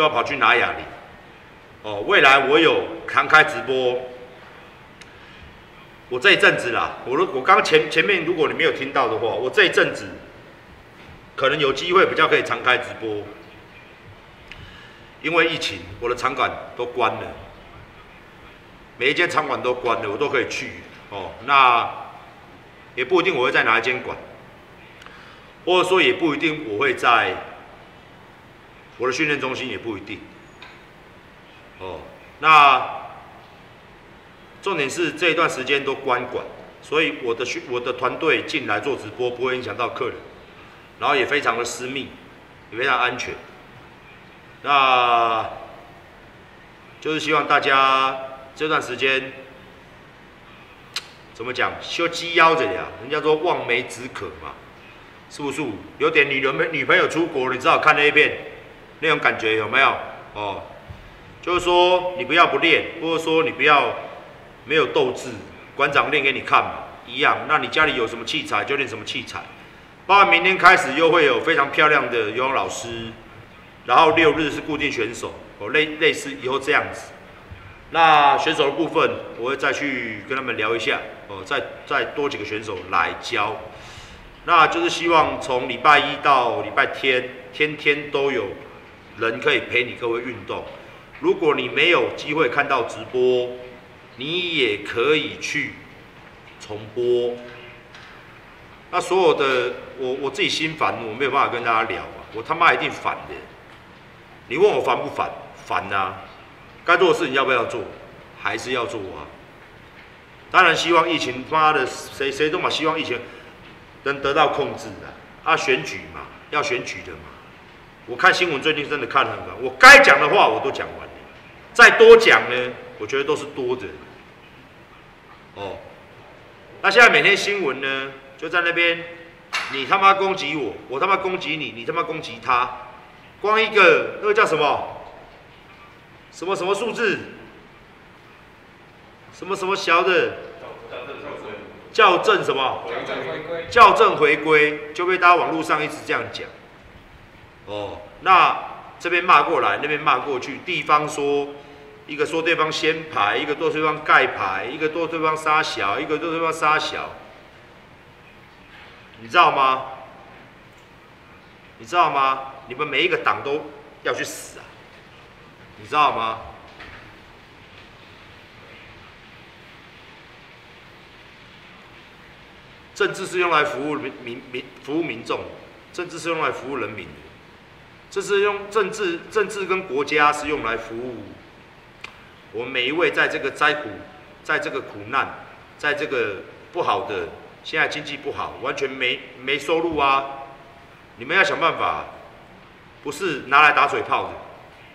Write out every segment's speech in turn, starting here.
又要跑去拿哑铃。哦，未来我有常开直播，我这一阵子啦，我我刚前前面如果你没有听到的话，我这一阵子可能有机会比较可以常开直播，因为疫情，我的场馆都关了，每一间场馆都关了，我都可以去哦。那也不一定我会在哪一间馆，或者说也不一定我会在我的训练中心，也不一定。哦，那重点是这一段时间都关馆，所以我的训我的团队进来做直播不会影响到客人，然后也非常的私密，也非常安全。那就是希望大家这段时间怎么讲，修鸡腰着呀，人家说望梅止渴嘛，是不是？有点女人女朋友出国，你知道看那一片那种感觉有没有？哦。就是说，你不要不练，或者说你不要没有斗志，馆长练给你看嘛，一样。那你家里有什么器材就练什么器材。包括明天开始又会有非常漂亮的游泳老师，然后六日是固定选手，哦，类类似以后这样子。那选手的部分，我会再去跟他们聊一下，哦，再再多几个选手来教。那就是希望从礼拜一到礼拜天，天天都有人可以陪你各位运动。如果你没有机会看到直播，你也可以去重播。那所有的我我自己心烦，我没有办法跟大家聊啊，我他妈一定烦的。你问我烦不烦？烦啊！该做的事情要不要做？还是要做啊。当然希望疫情妈的谁谁都嘛希望疫情能得到控制的。啊，选举嘛，要选举的嘛。我看新闻最近真的看很烦，我该讲的话我都讲完了。再多讲呢，我觉得都是多的。哦，那现在每天新闻呢，就在那边，你他妈攻击我，我他妈攻击你，你他妈攻击他，光一个那个叫什么？什么什么数字？什么什么小的？校正什么？校正回归。校正回归就被大家网络上一直这样讲。哦，那。这边骂过来，那边骂过去，地方说一个说对方先排，一个说对方盖牌，一个说对方杀小，一个说对方杀小，你知道吗？你知道吗？你们每一个党都要去死啊！你知道吗？政治是用来服务民民民服务民众，政治是用来服务人民的。这是用政治，政治跟国家是用来服务我们每一位在这个灾苦，在这个苦难，在这个不好的，现在经济不好，完全没没收入啊！你们要想办法，不是拿来打嘴炮的。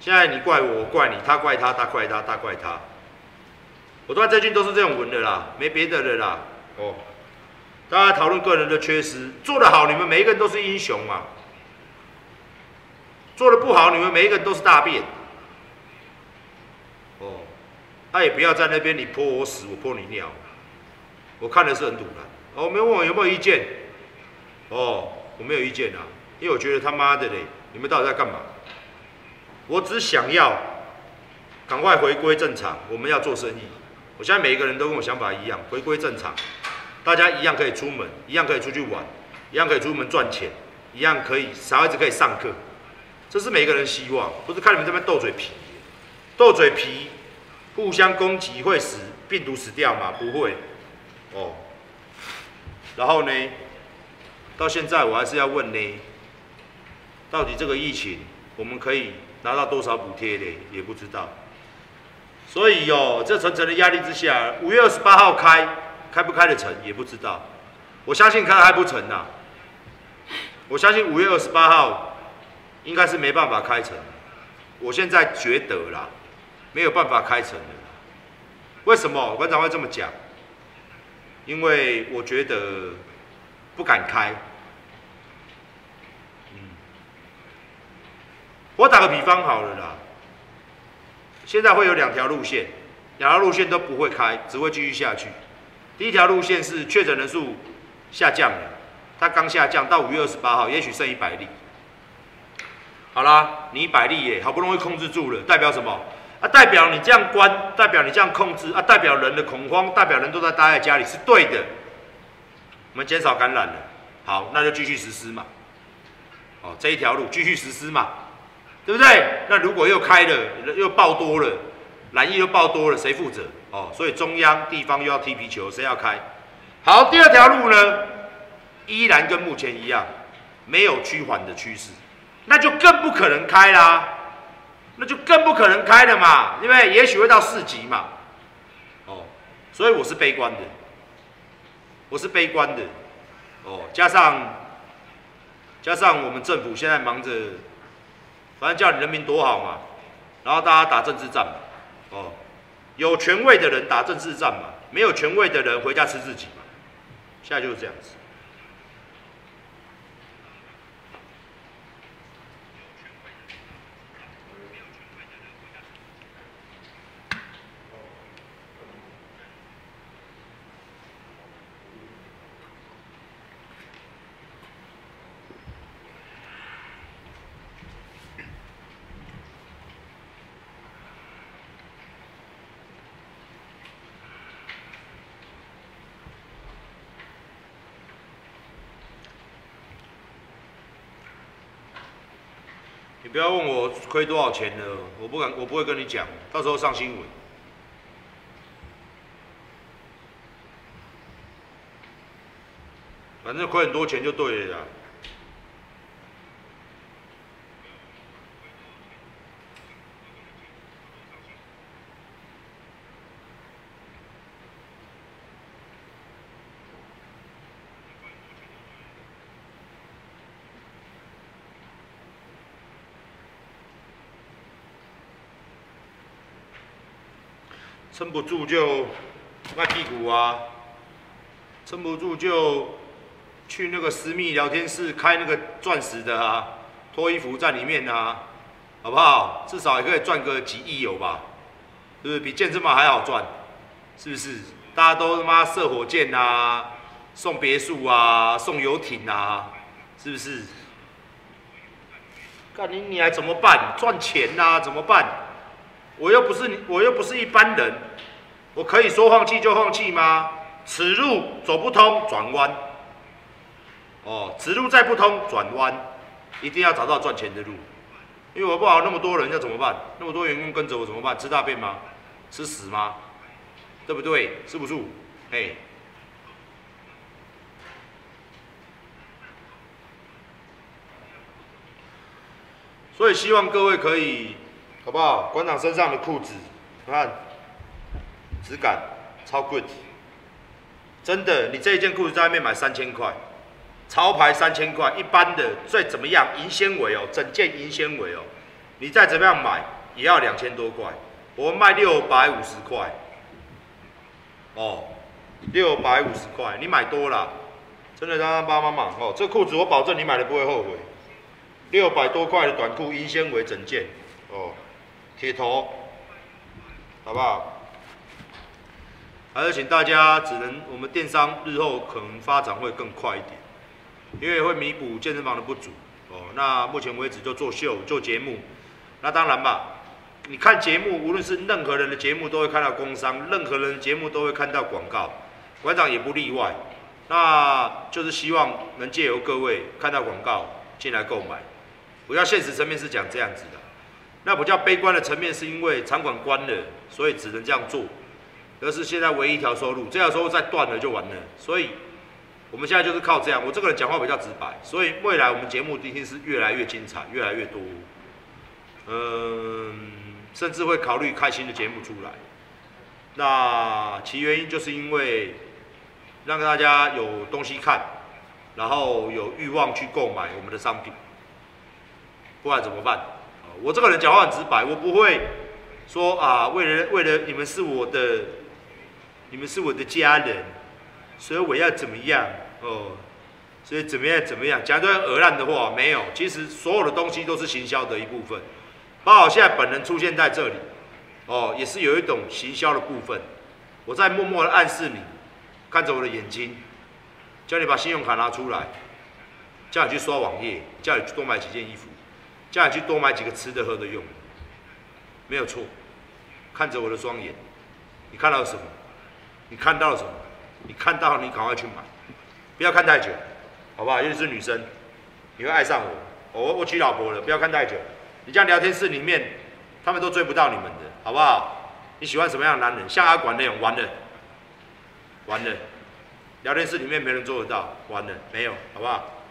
现在你怪我，我怪你，他怪他，他怪他，他怪他。我在最近都是这样文的啦，没别的了啦。哦，大家讨论个人的缺失，做得好，你们每一个人都是英雄嘛。做的不好，你们每一个人都是大便。哦，他也不要在那边你泼我屎，我泼你尿。我看的是很堵的。哦，没问我有没有意见？哦，我没有意见啊，因为我觉得他妈的嘞，你们到底在干嘛？我只想要赶快回归正常，我们要做生意。我现在每一个人都跟我想法一样，回归正常，大家一样可以出门，一样可以出去玩，一样可以出门赚钱，一样可以小孩子可以上课。这是每个人希望，不是看你们这边斗嘴皮，斗嘴皮，互相攻击会死病毒死掉吗？不会，哦。然后呢，到现在我还是要问呢，到底这个疫情我们可以拿到多少补贴呢？也不知道。所以哦，这层层的压力之下，五月二十八号开，开不开得成也不知道。我相信开还不成呐。我相信五月二十八号。应该是没办法开成，我现在觉得啦，没有办法开成的。为什么馆长会这么讲？因为我觉得不敢开。嗯，我打个比方好了啦，现在会有两条路线，两条路线都不会开，只会继续下去。第一条路线是确诊人数下降了，它刚下降到五月二十八号，也许剩一百例。好啦，你百利耶，好不容易控制住了，代表什么？啊，代表你这样关，代表你这样控制，啊，代表人的恐慌，代表人都在待在家里是对的。我们减少感染了，好，那就继续实施嘛。哦，这一条路继续实施嘛，对不对？那如果又开了，又爆多了，染疫又爆多了，谁负责？哦，所以中央、地方又要踢皮球，谁要开？好，第二条路呢，依然跟目前一样，没有趋缓的趋势，那就更不可能开啦，那就更不可能开了嘛，因为也许会到四级嘛。哦，所以我是悲观的，我是悲观的。哦，加上。加上我们政府现在忙着，反正叫人民多好嘛，然后大家打政治战嘛，哦，有权位的人打政治战嘛，没有权位的人回家吃自己嘛，现在就是这样子。你不要问我亏多少钱了，我不敢，我不会跟你讲，到时候上新闻。反正亏很多钱就对了。撑不住就卖屁股啊！撑不住就去那个私密聊天室开那个钻石的啊，脱衣服在里面啊，好不好？至少也可以赚个几亿有吧？是不是比健身房还好赚？是不是？大家都他妈射火箭啊，送别墅啊，送游艇啊，是不是？干你你还怎么办？赚钱呐，怎么办？我又不是你，我又不是一般人，我可以说放弃就放弃吗？此路走不通，转弯。哦，此路再不通，转弯，一定要找到赚钱的路。因为我不好那么多人要怎么办？那么多员工跟着我怎么办？吃大便吗？吃屎吗？对不对？是不是？嘿。所以希望各位可以。好不好？馆长身上的裤子，你看，质感超 good，真的，你这一件裤子在外面买三千块，潮牌三千块，一般的最怎么样？银纤维哦，整件银纤维哦，你再怎么样买也要两千多块，我们卖六百五十块，哦，六百五十块，你买多了，真的让他帮帮忙哦，这裤子我保证你买了不会后悔，六百多块的短裤银纤维整件，哦。铁头，好不好？还是请大家只能，我们电商日后可能发展会更快一点，因为会弥补健身房的不足。哦，那目前为止就做秀、做节目。那当然吧，你看节目，无论是任何人的节目，都会看到工商；任何人节目都会看到广告，馆长也不例外。那就是希望能借由各位看到广告进来购买。我要现实层面是讲这样子的。那比较悲观的层面，是因为场馆关了，所以只能这样做，而是现在唯一一条收入，这条收入再断了就完了。所以我们现在就是靠这样。我这个人讲话比较直白，所以未来我们节目一定是越来越精彩，越来越多。嗯，甚至会考虑开新的节目出来。那其原因就是因为让大家有东西看，然后有欲望去购买我们的商品，不然怎么办？我这个人讲话很直白，我不会说啊，为了为了你们是我的，你们是我的家人，所以我要怎么样哦？所以怎么样怎么样，讲一堆鹅烂的话没有。其实所有的东西都是行销的一部分，包括现在本人出现在这里，哦，也是有一种行销的部分。我在默默的暗示你，看着我的眼睛，叫你把信用卡拿出来，叫你去刷网页，叫你去多买几件衣服。叫你去多买几个吃的喝的用的，没有错。看着我的双眼，你看到了什么？你看到了什么？你看到了，你赶快去买，不要看太久，好不好？尤其是女生，你会爱上我。我我娶老婆了，不要看太久。你这样聊天室里面，他们都追不到你们的，好不好？你喜欢什么样的男人？像阿管那种，完了，完了，聊天室里面没人做得到，完了，没有，好不好？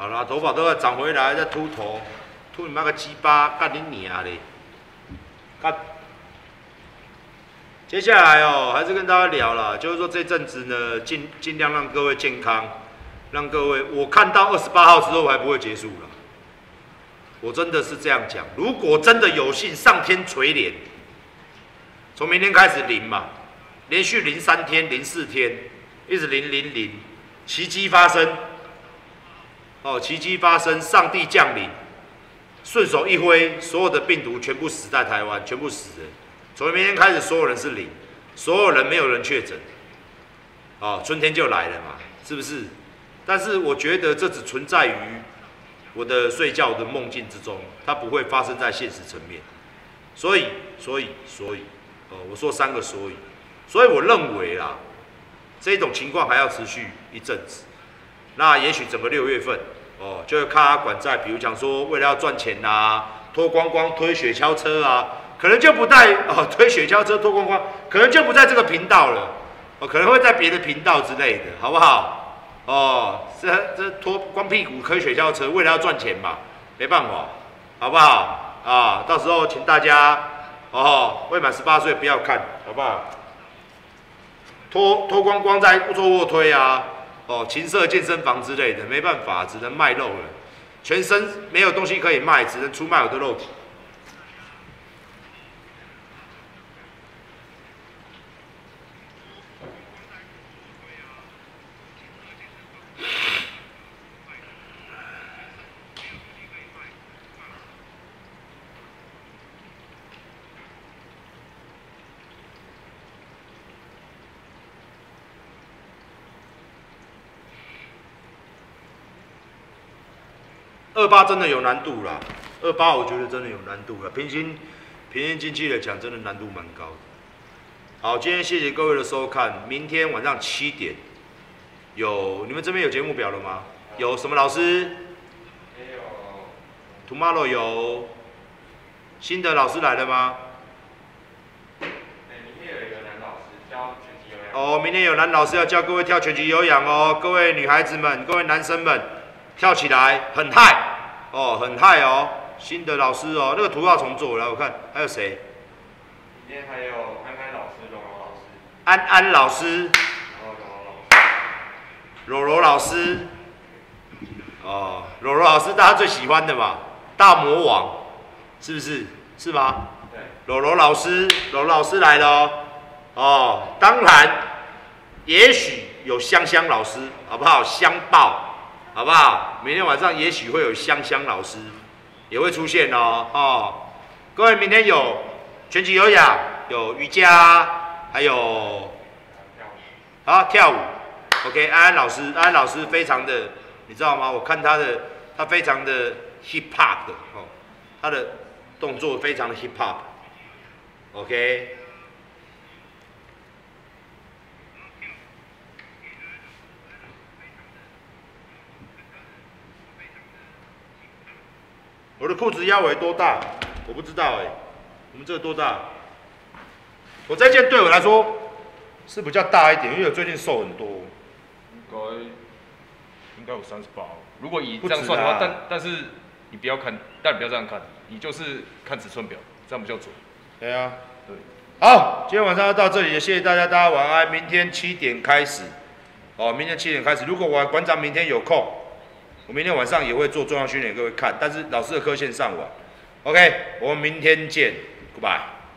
好啦，头发都要长回来，再秃头，秃你妈个鸡巴，干你娘嘞！干。接下来哦，还是跟大家聊了，就是说这阵子呢，尽尽量让各位健康，让各位，我看到二十八号之后还不会结束了。我真的是这样讲，如果真的有幸上天垂怜，从明天开始零嘛，连续零三天、零四天，一直零零零，奇迹发生。哦，奇迹发生，上帝降临，顺手一挥，所有的病毒全部死在台湾，全部死人。从明天开始，所有人是零，所有人没有人确诊。哦，春天就来了嘛，是不是？但是我觉得这只存在于我的睡觉的梦境之中，它不会发生在现实层面。所以，所以，所以，哦，我说三个所以，所以我认为啦，这种情况还要持续一阵子。那也许整个六月份，哦，就会看他管在，比如讲说，为了要赚钱呐，脱光光推雪橇车啊，可能就不在哦，推雪橇车脱光光，可能就不在这个频道了，哦，可能会在别的频道之类的，好不好？哦，这这脱光屁股推雪橇车，为了要赚钱嘛，没办法，好不好？啊，到时候请大家，哦，未满十八岁不要看，好不好？脱脱光光在做卧推啊。哦，情色健身房之类的，没办法，只能卖肉了。全身没有东西可以卖，只能出卖我的肉体。二八真的有难度啦，二八我觉得真的有难度了。平均平均经济来讲，真的难度蛮高的。好，今天谢谢各位的收看，明天晚上七点有你们这边有节目表了吗？有什么老师？没有。Tomorrow 有新的老师来了吗？明天有一个男老师教拳击有氧。哦，明天有男老师要教各位跳拳击有氧哦，各位女孩子们，各位男生们，跳起来很嗨。哦，很嗨哦，新的老师哦，那个图要重做，来我看还有谁？今天还有安安老师、柔柔老师。安安老师。柔柔老师。哦，柔柔老师大家最喜欢的嘛，大魔王，是不是？是吗？对。柔柔老师，柔柔老师来了哦。哦，当然，也许有香香老师，好不好？香爆。好不好？明天晚上也许会有香香老师也会出现哦。哦，各位，明天有拳击有氧，有瑜伽，还有啊跳舞。OK，安安老师，安安老师非常的，你知道吗？我看他的，他非常的 hip hop 的哦，他的动作非常的 hip hop。OK。我的裤子腰围多大？我不知道哎。我们这个多大？我这件对我来说是比较大一点，因为我最近瘦很多。应该应该有三十八。如果以这样算的话，但但是你不要看，但你不要这样看，你就是看尺寸表，这样比较准。对啊。对。好，今天晚上要到这里，谢谢大家，大家晚安。明天七点开始，哦，明天七点开始。如果我馆长明天有空，我明天晚上也会做重要训练给，各位看。但是老师的课线上完，OK，我们明天见，Goodbye。